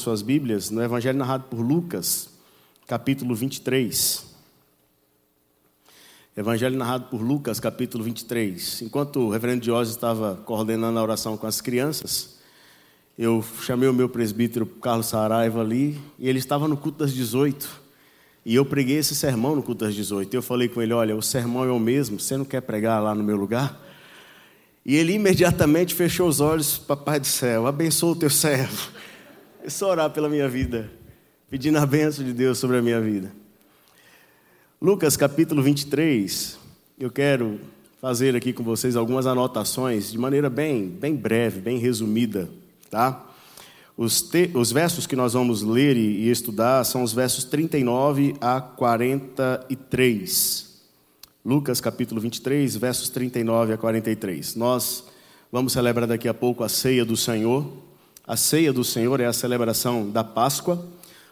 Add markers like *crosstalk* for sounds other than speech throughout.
suas Bíblias no Evangelho narrado por Lucas, capítulo 23. Evangelho narrado por Lucas, capítulo 23. Enquanto o reverendo Diógenes estava coordenando a oração com as crianças, eu chamei o meu presbítero Carlos Saraiva ali, e ele estava no culto das 18. E eu preguei esse sermão no culto das 18. Eu falei com ele: Olha, o sermão é o mesmo, você não quer pregar lá no meu lugar? E ele imediatamente fechou os olhos, Papai do céu, abençoa o teu servo. É só orar pela minha vida, pedindo a bênção de Deus sobre a minha vida. Lucas capítulo 23, eu quero fazer aqui com vocês algumas anotações de maneira bem, bem breve, bem resumida, tá? Os, te, os versos que nós vamos ler e, e estudar são os versos 39 a 43. Lucas capítulo 23, versos 39 a 43. Nós vamos celebrar daqui a pouco a ceia do Senhor. A ceia do Senhor é a celebração da Páscoa.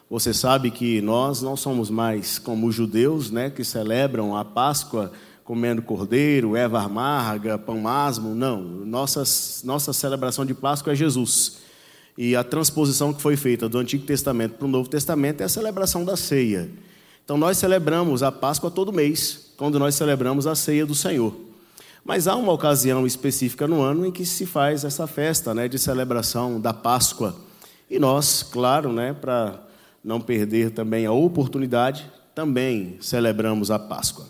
Você sabe que nós não somos mais como os judeus, né, que celebram a Páscoa comendo cordeiro, erva amarga, pão asmo. Não, nossa, nossa celebração de Páscoa é Jesus. E a transposição que foi feita do Antigo Testamento para o Novo Testamento é a celebração da ceia. Então nós celebramos a Páscoa todo mês, quando nós celebramos a ceia do Senhor. Mas há uma ocasião específica no ano em que se faz essa festa né, de celebração da Páscoa. E nós, claro, né, para não perder também a oportunidade, também celebramos a Páscoa.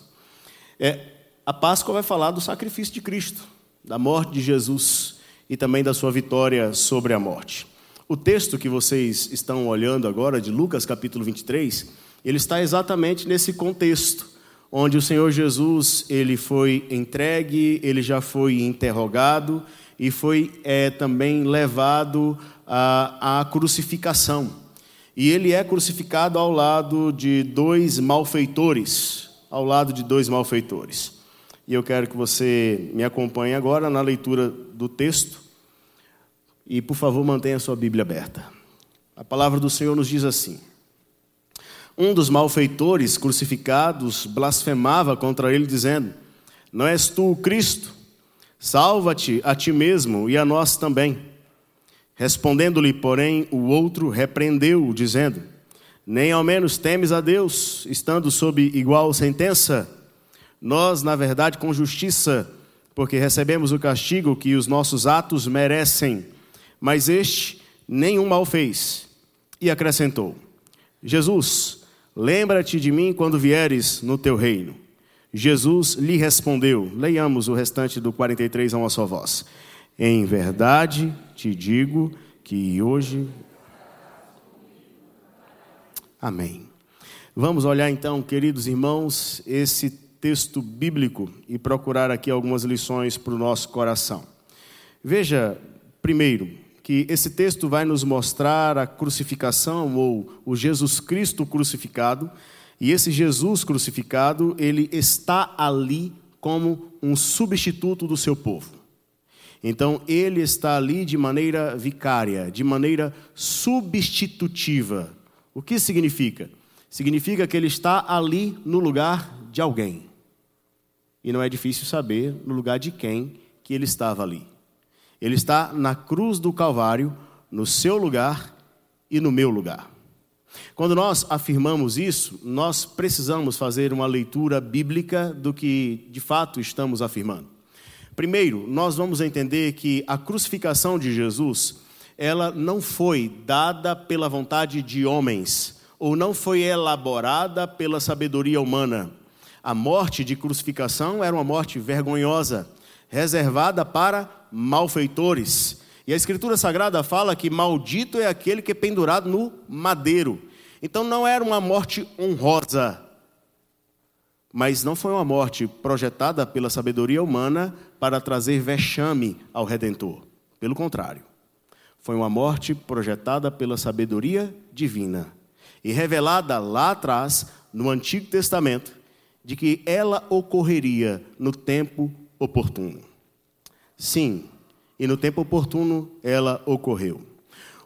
É, a Páscoa vai falar do sacrifício de Cristo, da morte de Jesus e também da sua vitória sobre a morte. O texto que vocês estão olhando agora, de Lucas capítulo 23, ele está exatamente nesse contexto onde o Senhor Jesus ele foi entregue, ele já foi interrogado e foi é, também levado à, à crucificação. E ele é crucificado ao lado de dois malfeitores, ao lado de dois malfeitores. E eu quero que você me acompanhe agora na leitura do texto. E, por favor, mantenha a sua Bíblia aberta. A palavra do Senhor nos diz assim: um dos malfeitores crucificados blasfemava contra ele, dizendo: Não és tu o Cristo? Salva-te a ti mesmo e a nós também. Respondendo-lhe, porém, o outro repreendeu-o, dizendo: Nem ao menos temes a Deus, estando sob igual sentença? Nós, na verdade, com justiça, porque recebemos o castigo que os nossos atos merecem. Mas este nenhum mal fez. E acrescentou: Jesus, Lembra-te de mim quando vieres no teu reino. Jesus lhe respondeu: Leiamos o restante do 43 a uma só voz. Em verdade te digo que hoje. Amém. Vamos olhar então, queridos irmãos, esse texto bíblico e procurar aqui algumas lições para o nosso coração. Veja, primeiro, que esse texto vai nos mostrar a crucificação ou o Jesus Cristo crucificado, e esse Jesus crucificado, ele está ali como um substituto do seu povo. Então, ele está ali de maneira vicária, de maneira substitutiva. O que significa? Significa que ele está ali no lugar de alguém. E não é difícil saber no lugar de quem que ele estava ali. Ele está na cruz do Calvário, no seu lugar e no meu lugar. Quando nós afirmamos isso, nós precisamos fazer uma leitura bíblica do que de fato estamos afirmando. Primeiro, nós vamos entender que a crucificação de Jesus, ela não foi dada pela vontade de homens, ou não foi elaborada pela sabedoria humana. A morte de crucificação era uma morte vergonhosa, reservada para malfeitores. E a Escritura Sagrada fala que maldito é aquele que é pendurado no madeiro. Então não era uma morte honrosa, mas não foi uma morte projetada pela sabedoria humana para trazer vexame ao Redentor. Pelo contrário, foi uma morte projetada pela sabedoria divina e revelada lá atrás, no Antigo Testamento, de que ela ocorreria no tempo oportuno. Sim, e no tempo oportuno ela ocorreu.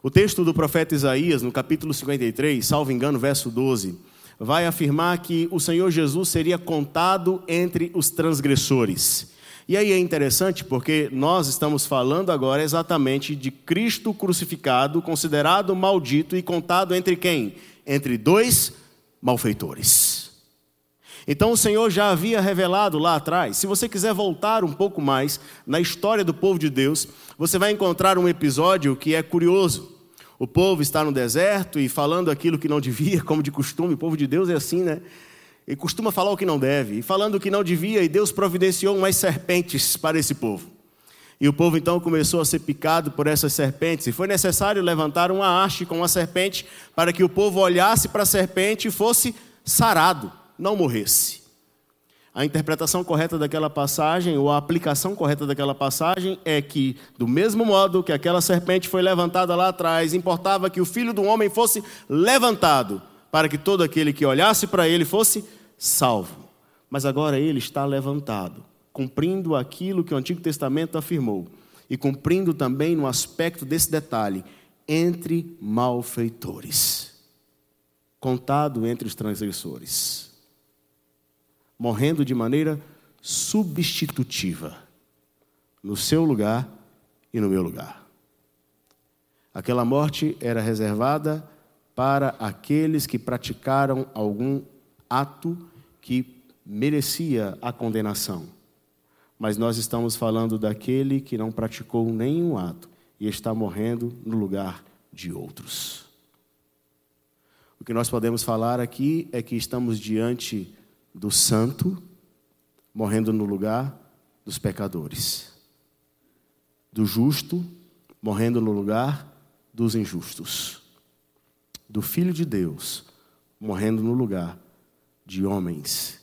O texto do profeta Isaías, no capítulo 53, salvo engano, verso 12, vai afirmar que o Senhor Jesus seria contado entre os transgressores. E aí é interessante porque nós estamos falando agora exatamente de Cristo crucificado, considerado maldito e contado entre quem? Entre dois malfeitores. Então o Senhor já havia revelado lá atrás. Se você quiser voltar um pouco mais na história do povo de Deus, você vai encontrar um episódio que é curioso. O povo está no deserto e falando aquilo que não *laughs* devia, como de costume, o povo de Deus é assim, né? e costuma falar o que não deve, e falando o que não devia, e Deus providenciou umas serpentes para esse povo. E o povo então começou a ser picado por essas serpentes, e foi necessário levantar uma haste com uma serpente para que o povo olhasse para a serpente e fosse sarado, não morresse. A interpretação correta daquela passagem, ou a aplicação correta daquela passagem, é que, do mesmo modo que aquela serpente foi levantada lá atrás, importava que o filho do homem fosse levantado, para que todo aquele que olhasse para ele fosse salvo. Mas agora ele está levantado, cumprindo aquilo que o Antigo Testamento afirmou e cumprindo também no aspecto desse detalhe entre malfeitores, contado entre os transgressores, morrendo de maneira substitutiva, no seu lugar e no meu lugar. Aquela morte era reservada para aqueles que praticaram algum ato que merecia a condenação. Mas nós estamos falando daquele que não praticou nenhum ato e está morrendo no lugar de outros. O que nós podemos falar aqui é que estamos diante do santo, morrendo no lugar dos pecadores, do justo, morrendo no lugar dos injustos, do Filho de Deus, morrendo no lugar de homens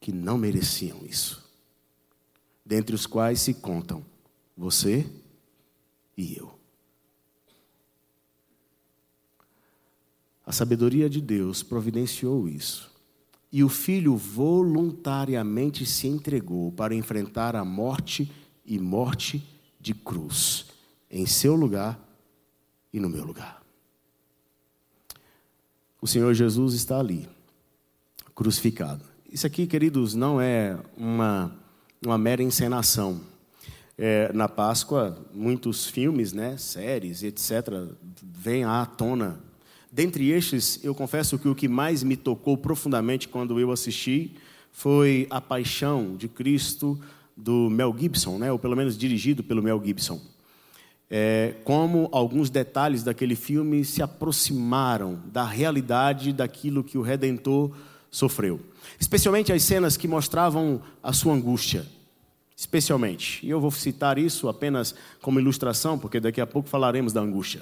que não mereciam isso, dentre os quais se contam você e eu. A sabedoria de Deus providenciou isso. E o filho voluntariamente se entregou para enfrentar a morte e morte de cruz, em seu lugar e no meu lugar. O Senhor Jesus está ali crucificado. Isso aqui, queridos, não é uma, uma mera encenação. É, na Páscoa, muitos filmes, né, séries, etc., vêm à tona. Dentre estes, eu confesso que o que mais me tocou profundamente quando eu assisti foi A Paixão de Cristo do Mel Gibson, né, ou pelo menos dirigido pelo Mel Gibson. É, como alguns detalhes daquele filme se aproximaram da realidade daquilo que o Redentor sofreu. Especialmente as cenas que mostravam a sua angústia. Especialmente. E eu vou citar isso apenas como ilustração, porque daqui a pouco falaremos da angústia.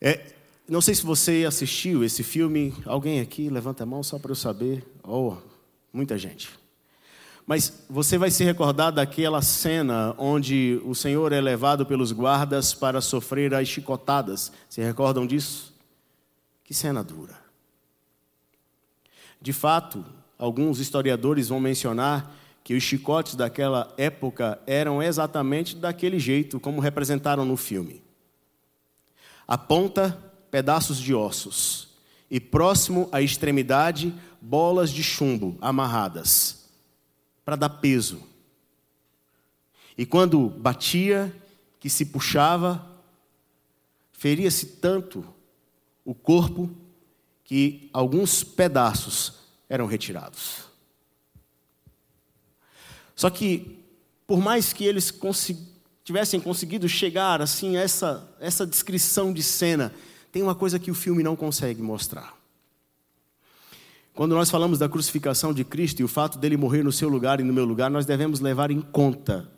É, não sei se você assistiu esse filme. Alguém aqui? Levanta a mão só para eu saber. Oh, muita gente. Mas você vai se recordar daquela cena onde o Senhor é levado pelos guardas para sofrer as chicotadas. Se recordam disso? Que cena dura. De fato, alguns historiadores vão mencionar que os chicotes daquela época eram exatamente daquele jeito como representaram no filme. A ponta, pedaços de ossos, e próximo à extremidade, bolas de chumbo amarradas, para dar peso. E quando batia, que se puxava, feria-se tanto o corpo que alguns pedaços eram retirados. Só que, por mais que eles tivessem conseguido chegar assim a essa, essa descrição de cena, tem uma coisa que o filme não consegue mostrar. Quando nós falamos da crucificação de Cristo e o fato dele morrer no seu lugar e no meu lugar, nós devemos levar em conta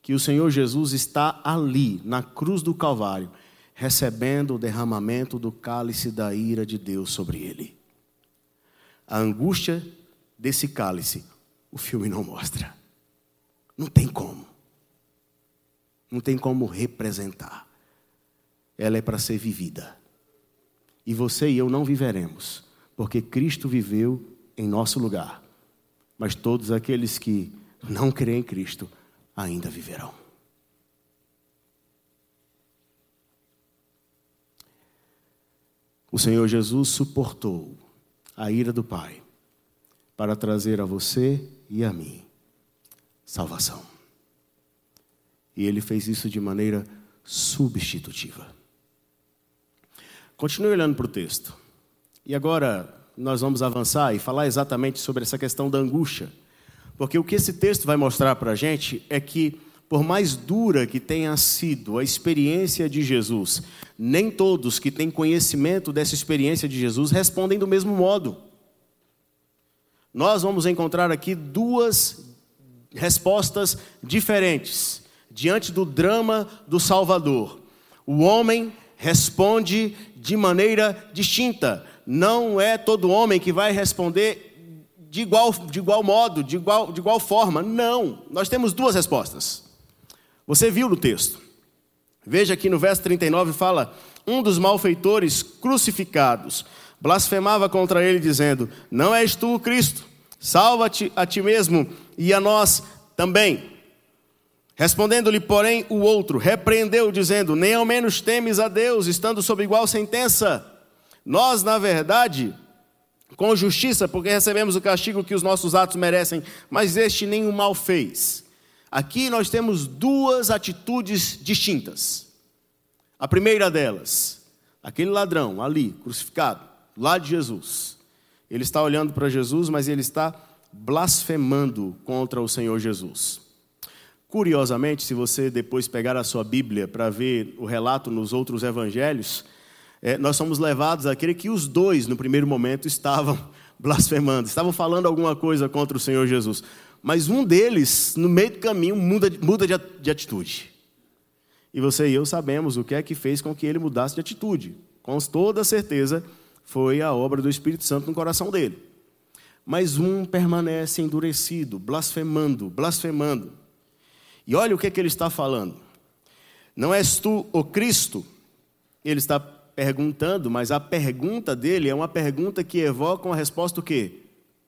que o Senhor Jesus está ali, na cruz do Calvário, recebendo o derramamento do cálice da ira de Deus sobre ele. A angústia desse cálice, o filme não mostra. Não tem como. Não tem como representar. Ela é para ser vivida. E você e eu não viveremos, porque Cristo viveu em nosso lugar. Mas todos aqueles que não creem em Cristo ainda viverão. O Senhor Jesus suportou a ira do Pai para trazer a você e a mim salvação. E ele fez isso de maneira substitutiva. Continue olhando para o texto. E agora nós vamos avançar e falar exatamente sobre essa questão da angústia. Porque o que esse texto vai mostrar para a gente é que, por mais dura que tenha sido a experiência de Jesus, nem todos que têm conhecimento dessa experiência de Jesus respondem do mesmo modo. Nós vamos encontrar aqui duas respostas diferentes diante do drama do Salvador. O homem responde de maneira distinta. Não é todo homem que vai responder de igual, de igual modo, de igual, de igual forma. Não. Nós temos duas respostas. Você viu no texto. Veja aqui no verso 39 fala: Um dos malfeitores crucificados blasfemava contra ele, dizendo: Não és tu o Cristo, salva-te a ti mesmo e a nós também. Respondendo-lhe, porém, o outro repreendeu, dizendo: Nem ao menos temes a Deus, estando sob igual sentença. Nós, na verdade, com justiça, porque recebemos o castigo que os nossos atos merecem, mas este nenhum mal fez. Aqui nós temos duas atitudes distintas. A primeira delas, aquele ladrão ali, crucificado, lá de Jesus. Ele está olhando para Jesus, mas ele está blasfemando contra o Senhor Jesus. Curiosamente, se você depois pegar a sua Bíblia para ver o relato nos outros evangelhos, é, nós somos levados a crer que os dois, no primeiro momento, estavam *laughs* blasfemando, estavam falando alguma coisa contra o Senhor Jesus. Mas um deles, no meio do caminho, muda, muda de, de atitude. E você e eu sabemos o que é que fez com que ele mudasse de atitude. Com toda certeza, foi a obra do Espírito Santo no coração dele. Mas um permanece endurecido, blasfemando, blasfemando. E olha o que, é que ele está falando. Não és tu o Cristo? Ele está perguntando, mas a pergunta dele é uma pergunta que evoca uma resposta o quê?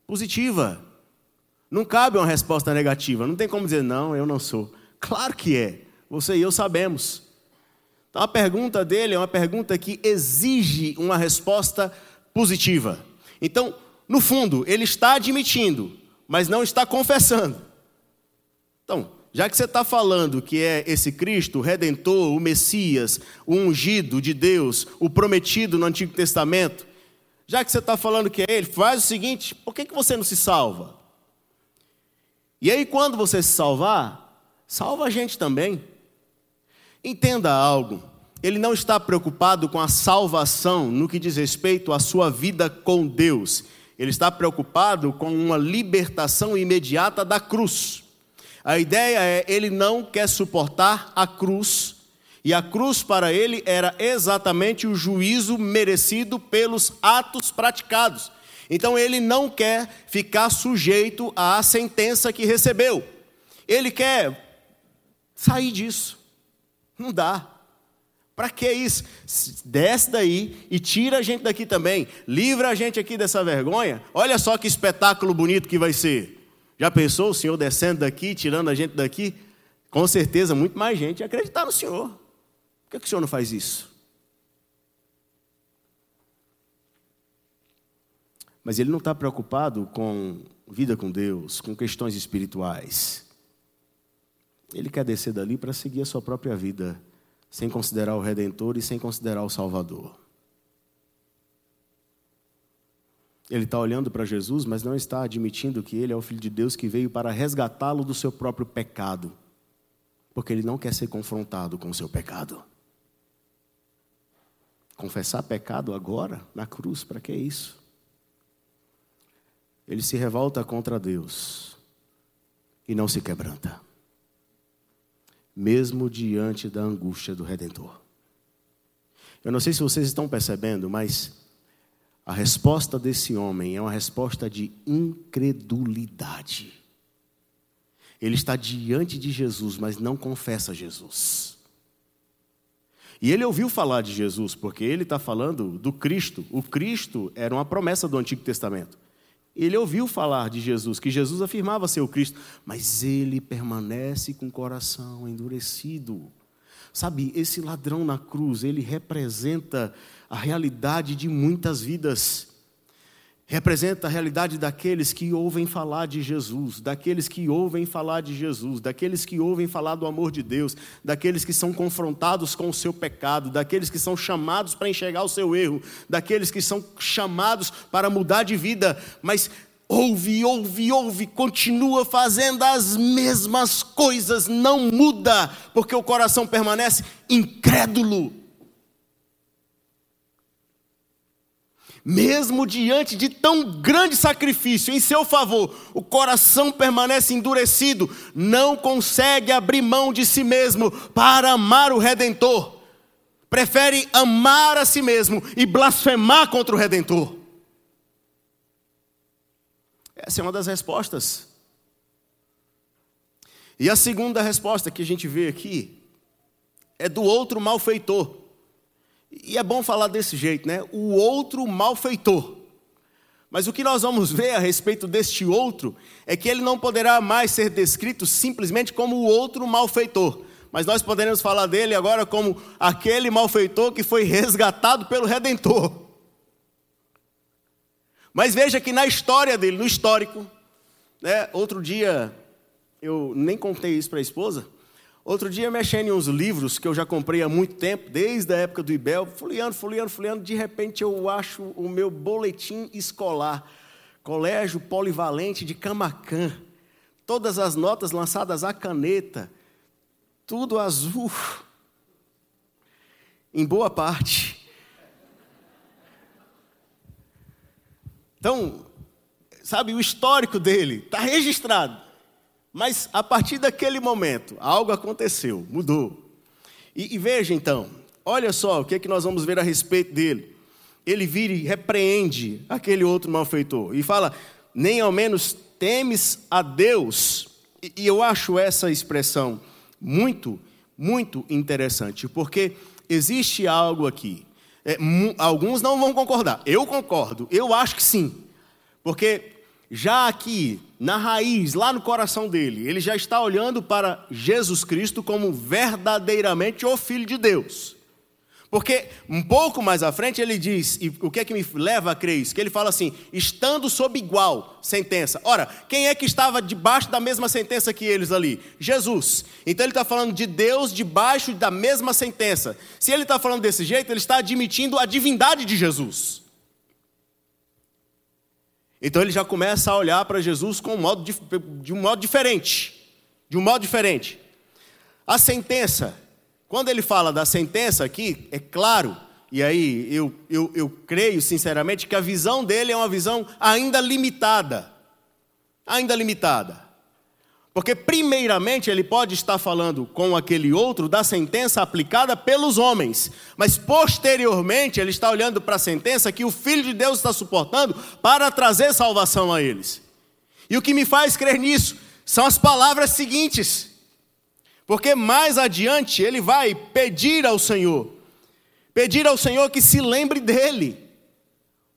Positiva. Não cabe uma resposta negativa. Não tem como dizer, não, eu não sou. Claro que é. Você e eu sabemos. Então a pergunta dele é uma pergunta que exige uma resposta positiva. Então, no fundo, ele está admitindo, mas não está confessando. Então, já que você está falando que é esse Cristo, o Redentor, o Messias, o ungido de Deus, o prometido no Antigo Testamento, já que você está falando que é Ele, faz o seguinte: por que, que você não se salva? E aí, quando você se salvar, salva a gente também. Entenda algo: Ele não está preocupado com a salvação no que diz respeito à sua vida com Deus, Ele está preocupado com uma libertação imediata da cruz. A ideia é ele não quer suportar a cruz, e a cruz para ele era exatamente o juízo merecido pelos atos praticados. Então ele não quer ficar sujeito à sentença que recebeu. Ele quer sair disso. Não dá. Para que isso? Desce daí e tira a gente daqui também. Livra a gente aqui dessa vergonha. Olha só que espetáculo bonito que vai ser. Já pensou o Senhor descendo daqui, tirando a gente daqui? Com certeza, muito mais gente ia acreditar no Senhor. Por que, que o Senhor não faz isso? Mas ele não está preocupado com vida com Deus, com questões espirituais. Ele quer descer dali para seguir a sua própria vida, sem considerar o Redentor e sem considerar o Salvador. Ele está olhando para Jesus, mas não está admitindo que ele é o Filho de Deus que veio para resgatá-lo do seu próprio pecado, porque ele não quer ser confrontado com o seu pecado. Confessar pecado agora, na cruz, para que isso? Ele se revolta contra Deus e não se quebranta, mesmo diante da angústia do Redentor. Eu não sei se vocês estão percebendo, mas a resposta desse homem é uma resposta de incredulidade. Ele está diante de Jesus, mas não confessa Jesus. E ele ouviu falar de Jesus, porque ele está falando do Cristo. O Cristo era uma promessa do Antigo Testamento. Ele ouviu falar de Jesus, que Jesus afirmava ser o Cristo, mas ele permanece com o coração endurecido. Sabe, esse ladrão na cruz, ele representa a realidade de muitas vidas. representa a realidade daqueles que ouvem falar de Jesus, daqueles que ouvem falar de Jesus, daqueles que ouvem falar do amor de Deus, daqueles que são confrontados com o seu pecado, daqueles que são chamados para enxergar o seu erro, daqueles que são chamados para mudar de vida, mas ouve, ouve, ouve, continua fazendo as mesmas coisas, não muda, porque o coração permanece incrédulo. Mesmo diante de tão grande sacrifício em seu favor, o coração permanece endurecido, não consegue abrir mão de si mesmo para amar o Redentor. Prefere amar a si mesmo e blasfemar contra o Redentor. Essa é uma das respostas. E a segunda resposta que a gente vê aqui é do outro malfeitor. E é bom falar desse jeito, né? O outro malfeitor. Mas o que nós vamos ver a respeito deste outro é que ele não poderá mais ser descrito simplesmente como o outro malfeitor. Mas nós poderemos falar dele agora como aquele malfeitor que foi resgatado pelo Redentor. Mas veja que na história dele, no histórico, né, outro dia, eu nem contei isso para a esposa, Outro dia, mexendo em uns livros que eu já comprei há muito tempo, desde a época do IBEL, folheando, folheando, folheando, de repente eu acho o meu boletim escolar, Colégio Polivalente de Camacan. Todas as notas lançadas à caneta, tudo azul, em boa parte. Então, sabe, o histórico dele está registrado. Mas a partir daquele momento, algo aconteceu, mudou. E, e veja então, olha só o que, é que nós vamos ver a respeito dele. Ele vira e repreende aquele outro malfeitor e fala: nem ao menos temes a Deus. E, e eu acho essa expressão muito, muito interessante, porque existe algo aqui. É, alguns não vão concordar. Eu concordo, eu acho que sim. Porque já aqui, na raiz, lá no coração dele, ele já está olhando para Jesus Cristo como verdadeiramente o Filho de Deus. Porque um pouco mais à frente ele diz, e o que é que me leva a crer isso? Que ele fala assim: estando sob igual sentença. Ora, quem é que estava debaixo da mesma sentença que eles ali? Jesus. Então ele está falando de Deus debaixo da mesma sentença. Se ele está falando desse jeito, ele está admitindo a divindade de Jesus. Então ele já começa a olhar para Jesus com um modo de, um modo diferente. De um modo diferente. A sentença, quando ele fala da sentença aqui, é claro, e aí eu, eu, eu creio sinceramente que a visão dele é uma visão ainda limitada. Ainda limitada. Porque, primeiramente, ele pode estar falando com aquele outro da sentença aplicada pelos homens, mas, posteriormente, ele está olhando para a sentença que o Filho de Deus está suportando para trazer salvação a eles. E o que me faz crer nisso são as palavras seguintes, porque mais adiante ele vai pedir ao Senhor, pedir ao Senhor que se lembre dele.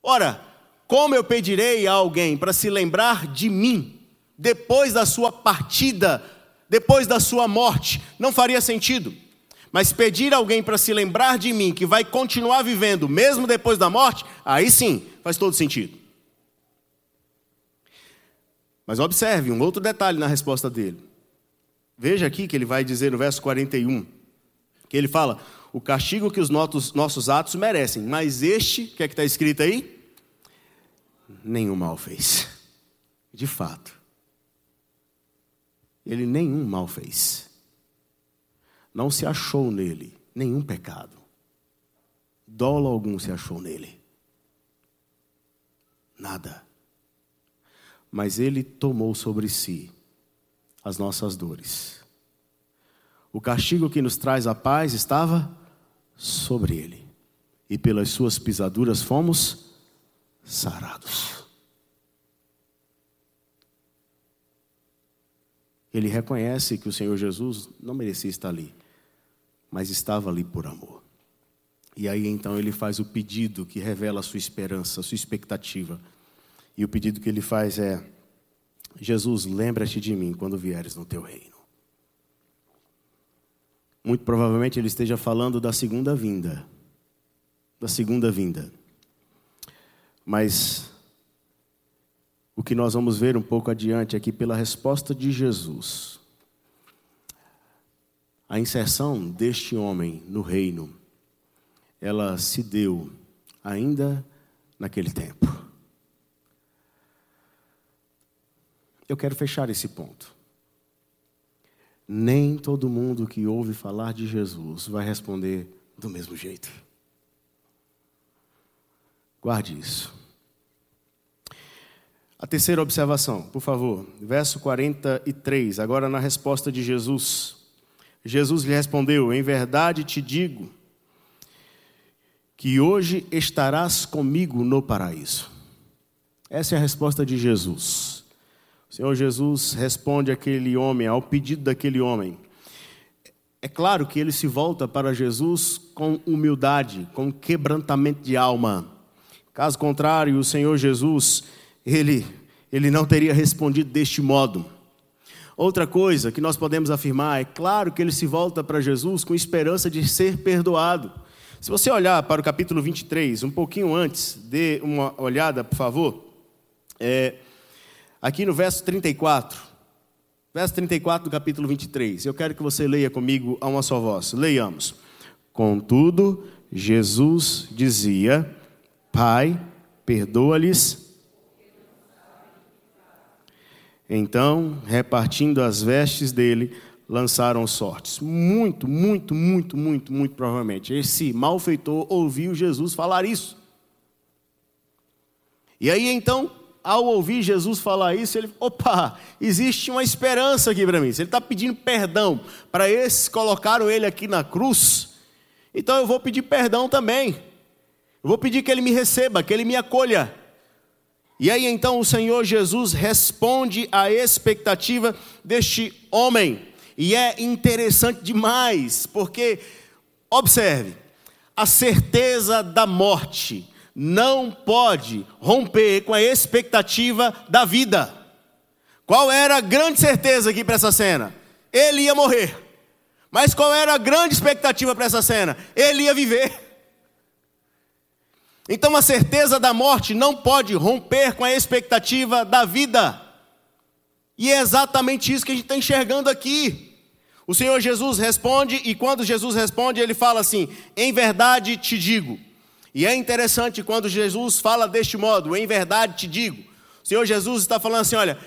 Ora, como eu pedirei a alguém para se lembrar de mim? Depois da sua partida, depois da sua morte, não faria sentido. Mas pedir alguém para se lembrar de mim, que vai continuar vivendo mesmo depois da morte, aí sim faz todo sentido. Mas observe um outro detalhe na resposta dele. Veja aqui que ele vai dizer no verso 41, que ele fala: o castigo que os nossos atos merecem, mas este, que é que está escrito aí? Nenhum mal fez. De fato, ele nenhum mal fez. Não se achou nele nenhum pecado. Dolo algum se achou nele. Nada. Mas ele tomou sobre si as nossas dores. O castigo que nos traz a paz estava sobre ele, e pelas suas pisaduras fomos sarados. Ele reconhece que o Senhor Jesus não merecia estar ali, mas estava ali por amor. E aí então ele faz o pedido que revela a sua esperança, a sua expectativa. E o pedido que ele faz é: Jesus, lembra-te de mim quando vieres no teu reino. Muito provavelmente ele esteja falando da segunda vinda. Da segunda vinda. Mas o que nós vamos ver um pouco adiante aqui pela resposta de Jesus. A inserção deste homem no reino, ela se deu ainda naquele tempo. Eu quero fechar esse ponto. Nem todo mundo que ouve falar de Jesus vai responder do mesmo jeito. Guarde isso. A terceira observação, por favor, verso 43, agora na resposta de Jesus. Jesus lhe respondeu: Em verdade te digo que hoje estarás comigo no paraíso. Essa é a resposta de Jesus. O Senhor Jesus responde àquele homem, ao pedido daquele homem. É claro que ele se volta para Jesus com humildade, com quebrantamento de alma. Caso contrário, o Senhor Jesus, ele, ele não teria respondido deste modo. Outra coisa que nós podemos afirmar é claro que ele se volta para Jesus com esperança de ser perdoado. Se você olhar para o capítulo 23, um pouquinho antes, dê uma olhada, por favor. É, aqui no verso 34, verso 34 do capítulo 23. Eu quero que você leia comigo a uma só voz. Leiamos. Contudo, Jesus dizia: Pai, perdoa-lhes. Então, repartindo as vestes dele, lançaram sortes. Muito, muito, muito, muito, muito provavelmente. Esse malfeitor ouviu Jesus falar isso. E aí então, ao ouvir Jesus falar isso, ele, opa, existe uma esperança aqui para mim. Se ele está pedindo perdão para esses que colocaram ele aqui na cruz, então eu vou pedir perdão também. Eu vou pedir que ele me receba, que ele me acolha. E aí então o Senhor Jesus responde à expectativa deste homem. E é interessante demais, porque, observe, a certeza da morte não pode romper com a expectativa da vida. Qual era a grande certeza aqui para essa cena? Ele ia morrer. Mas qual era a grande expectativa para essa cena? Ele ia viver. Então a certeza da morte não pode romper com a expectativa da vida. E é exatamente isso que a gente está enxergando aqui. O Senhor Jesus responde, e quando Jesus responde, ele fala assim: Em verdade te digo. E é interessante quando Jesus fala deste modo: Em verdade te digo. O Senhor Jesus está falando assim: Olha,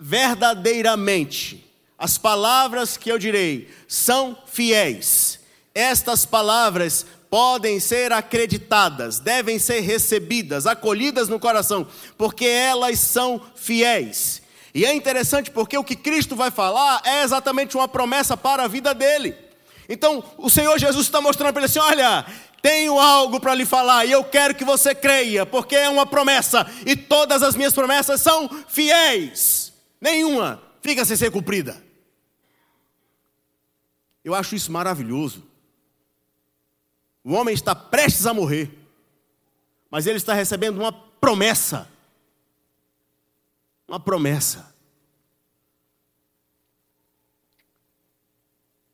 verdadeiramente, as palavras que eu direi são fiéis. Estas palavras podem ser acreditadas, devem ser recebidas, acolhidas no coração, porque elas são fiéis. E é interessante porque o que Cristo vai falar é exatamente uma promessa para a vida dele. Então, o Senhor Jesus está mostrando para ele assim: olha, tenho algo para lhe falar e eu quero que você creia, porque é uma promessa e todas as minhas promessas são fiéis. Nenhuma fica sem ser cumprida. Eu acho isso maravilhoso. O homem está prestes a morrer, mas ele está recebendo uma promessa uma promessa.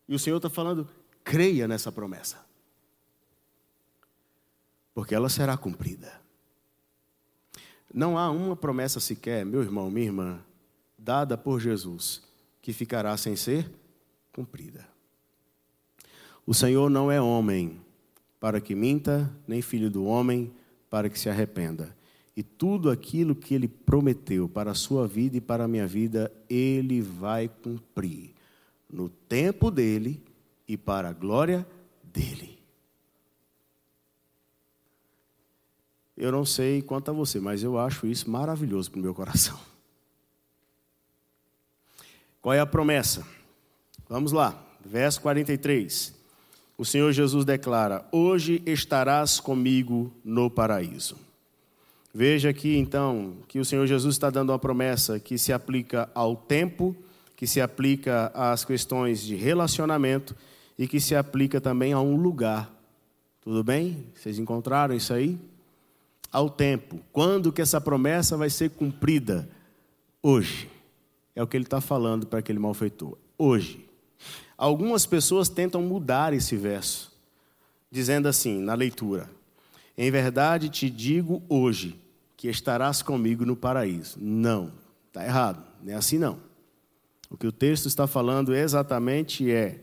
E o Senhor está falando, creia nessa promessa. Porque ela será cumprida. Não há uma promessa sequer, meu irmão, minha irmã, dada por Jesus, que ficará sem ser cumprida. O Senhor não é homem para que minta, nem filho do homem para que se arrependa. E tudo aquilo que ele prometeu para a sua vida e para a minha vida, ele vai cumprir no tempo dele e para a glória dele. Eu não sei quanto a você, mas eu acho isso maravilhoso para o meu coração. Qual é a promessa? Vamos lá, verso 43. O Senhor Jesus declara: Hoje estarás comigo no paraíso. Veja aqui então que o Senhor Jesus está dando uma promessa que se aplica ao tempo, que se aplica às questões de relacionamento e que se aplica também a um lugar. Tudo bem? Vocês encontraram isso aí? Ao tempo. Quando que essa promessa vai ser cumprida? Hoje. É o que ele está falando para aquele malfeitor. Hoje. Algumas pessoas tentam mudar esse verso, dizendo assim, na leitura: Em verdade te digo hoje que estarás comigo no paraíso. Não, está errado, não é assim não. O que o texto está falando exatamente é: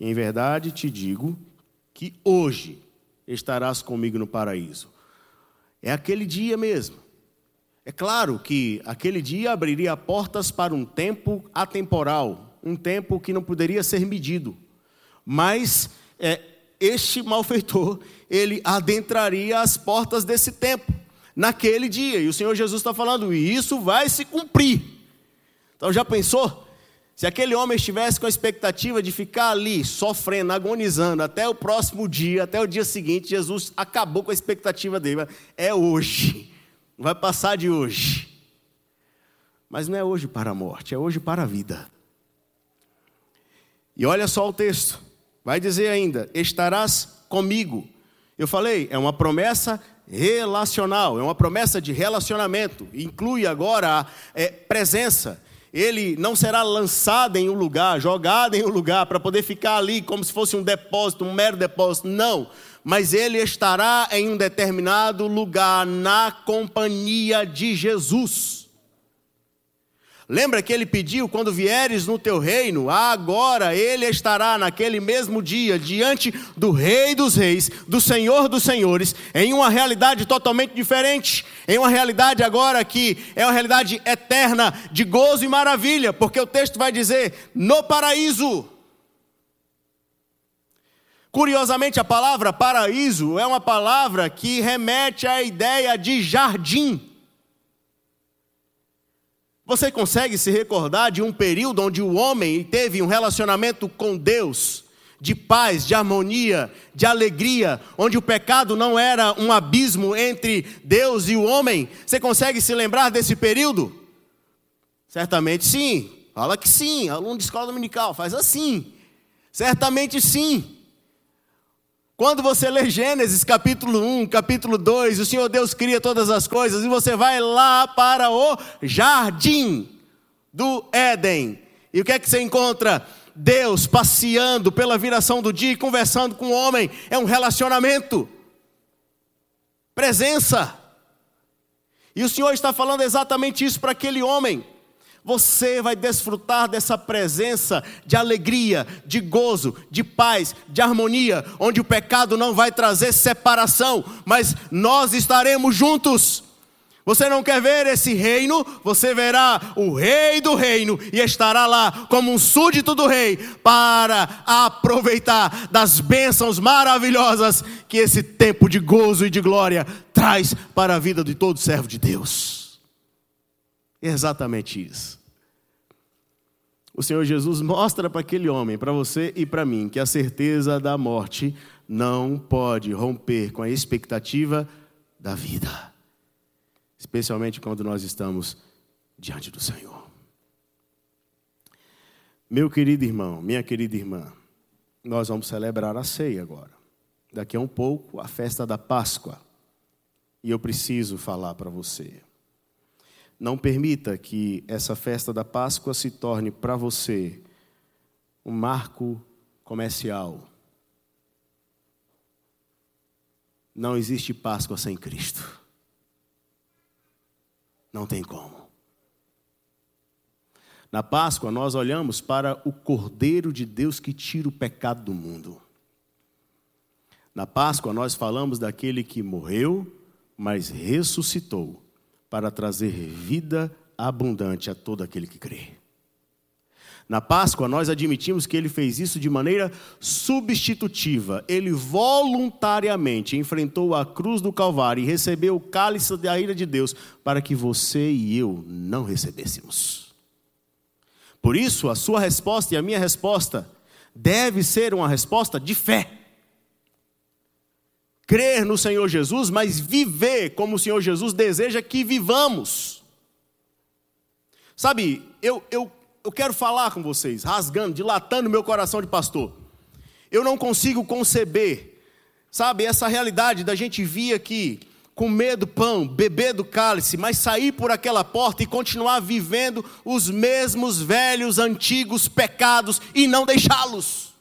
em verdade te digo que hoje estarás comigo no paraíso. É aquele dia mesmo. É claro que aquele dia abriria portas para um tempo atemporal, um tempo que não poderia ser medido. Mas é, este malfeitor, ele adentraria as portas desse tempo, naquele dia. E o Senhor Jesus está falando, e isso vai se cumprir. Então já pensou? Se aquele homem estivesse com a expectativa de ficar ali, sofrendo, agonizando, até o próximo dia, até o dia seguinte, Jesus acabou com a expectativa dele. É hoje, não vai passar de hoje. Mas não é hoje para a morte, é hoje para a vida. E olha só o texto, vai dizer ainda: estarás comigo. Eu falei, é uma promessa relacional, é uma promessa de relacionamento, inclui agora a é, presença ele não será lançado em um lugar, jogado em um lugar, para poder ficar ali como se fosse um depósito, um mero depósito. Não. Mas ele estará em um determinado lugar, na companhia de Jesus. Lembra que ele pediu: quando vieres no teu reino, agora ele estará naquele mesmo dia diante do Rei dos Reis, do Senhor dos Senhores, em uma realidade totalmente diferente, em uma realidade agora que é uma realidade eterna de gozo e maravilha, porque o texto vai dizer: no paraíso. Curiosamente, a palavra paraíso é uma palavra que remete à ideia de jardim. Você consegue se recordar de um período onde o homem teve um relacionamento com Deus, de paz, de harmonia, de alegria, onde o pecado não era um abismo entre Deus e o homem? Você consegue se lembrar desse período? Certamente sim. Fala que sim. Aluno de escola dominical, faz assim. Certamente sim. Quando você lê Gênesis capítulo 1, capítulo 2, o Senhor Deus cria todas as coisas e você vai lá para o jardim do Éden. E o que é que você encontra? Deus passeando pela viração do dia e conversando com o homem. É um relacionamento. Presença. E o Senhor está falando exatamente isso para aquele homem você vai desfrutar dessa presença de alegria, de gozo, de paz, de harmonia, onde o pecado não vai trazer separação, mas nós estaremos juntos. Você não quer ver esse reino? Você verá o rei do reino e estará lá como um súdito do rei para aproveitar das bênçãos maravilhosas que esse tempo de gozo e de glória traz para a vida de todo servo de Deus. Exatamente isso. O Senhor Jesus mostra para aquele homem, para você e para mim, que a certeza da morte não pode romper com a expectativa da vida, especialmente quando nós estamos diante do Senhor. Meu querido irmão, minha querida irmã, nós vamos celebrar a ceia agora. Daqui a um pouco, a festa da Páscoa. E eu preciso falar para você. Não permita que essa festa da Páscoa se torne para você um marco comercial. Não existe Páscoa sem Cristo. Não tem como. Na Páscoa, nós olhamos para o Cordeiro de Deus que tira o pecado do mundo. Na Páscoa, nós falamos daquele que morreu, mas ressuscitou para trazer vida abundante a todo aquele que crê. Na Páscoa, nós admitimos que ele fez isso de maneira substitutiva. Ele voluntariamente enfrentou a cruz do Calvário e recebeu o cálice da ira de Deus para que você e eu não recebêssemos. Por isso, a sua resposta e a minha resposta deve ser uma resposta de fé crer no Senhor Jesus, mas viver como o Senhor Jesus deseja que vivamos. Sabe, eu, eu, eu quero falar com vocês, rasgando, dilatando meu coração de pastor. Eu não consigo conceber, sabe, essa realidade da gente vir aqui, comer do pão, beber do cálice, mas sair por aquela porta e continuar vivendo os mesmos velhos, antigos pecados e não deixá-los.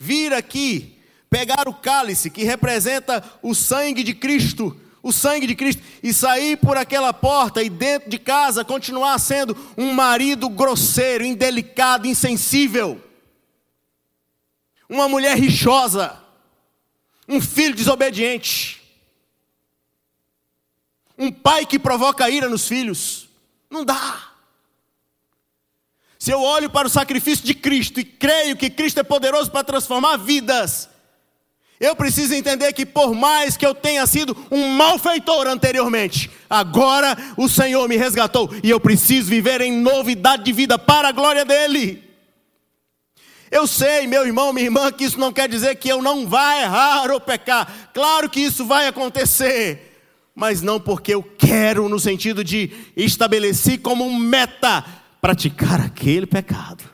Vir aqui pegar o cálice que representa o sangue de Cristo, o sangue de Cristo, e sair por aquela porta e dentro de casa continuar sendo um marido grosseiro, indelicado, insensível, uma mulher rixosa, um filho desobediente, um pai que provoca ira nos filhos. Não dá. Se eu olho para o sacrifício de Cristo e creio que Cristo é poderoso para transformar vidas, eu preciso entender que, por mais que eu tenha sido um malfeitor anteriormente, agora o Senhor me resgatou e eu preciso viver em novidade de vida para a glória dEle. Eu sei, meu irmão, minha irmã, que isso não quer dizer que eu não vá errar ou pecar. Claro que isso vai acontecer, mas não porque eu quero, no sentido de estabelecer como meta praticar aquele pecado.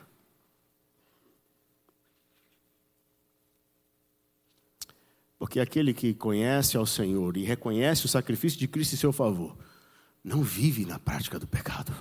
Porque aquele que conhece ao Senhor e reconhece o sacrifício de Cristo em seu favor, não vive na prática do pecado.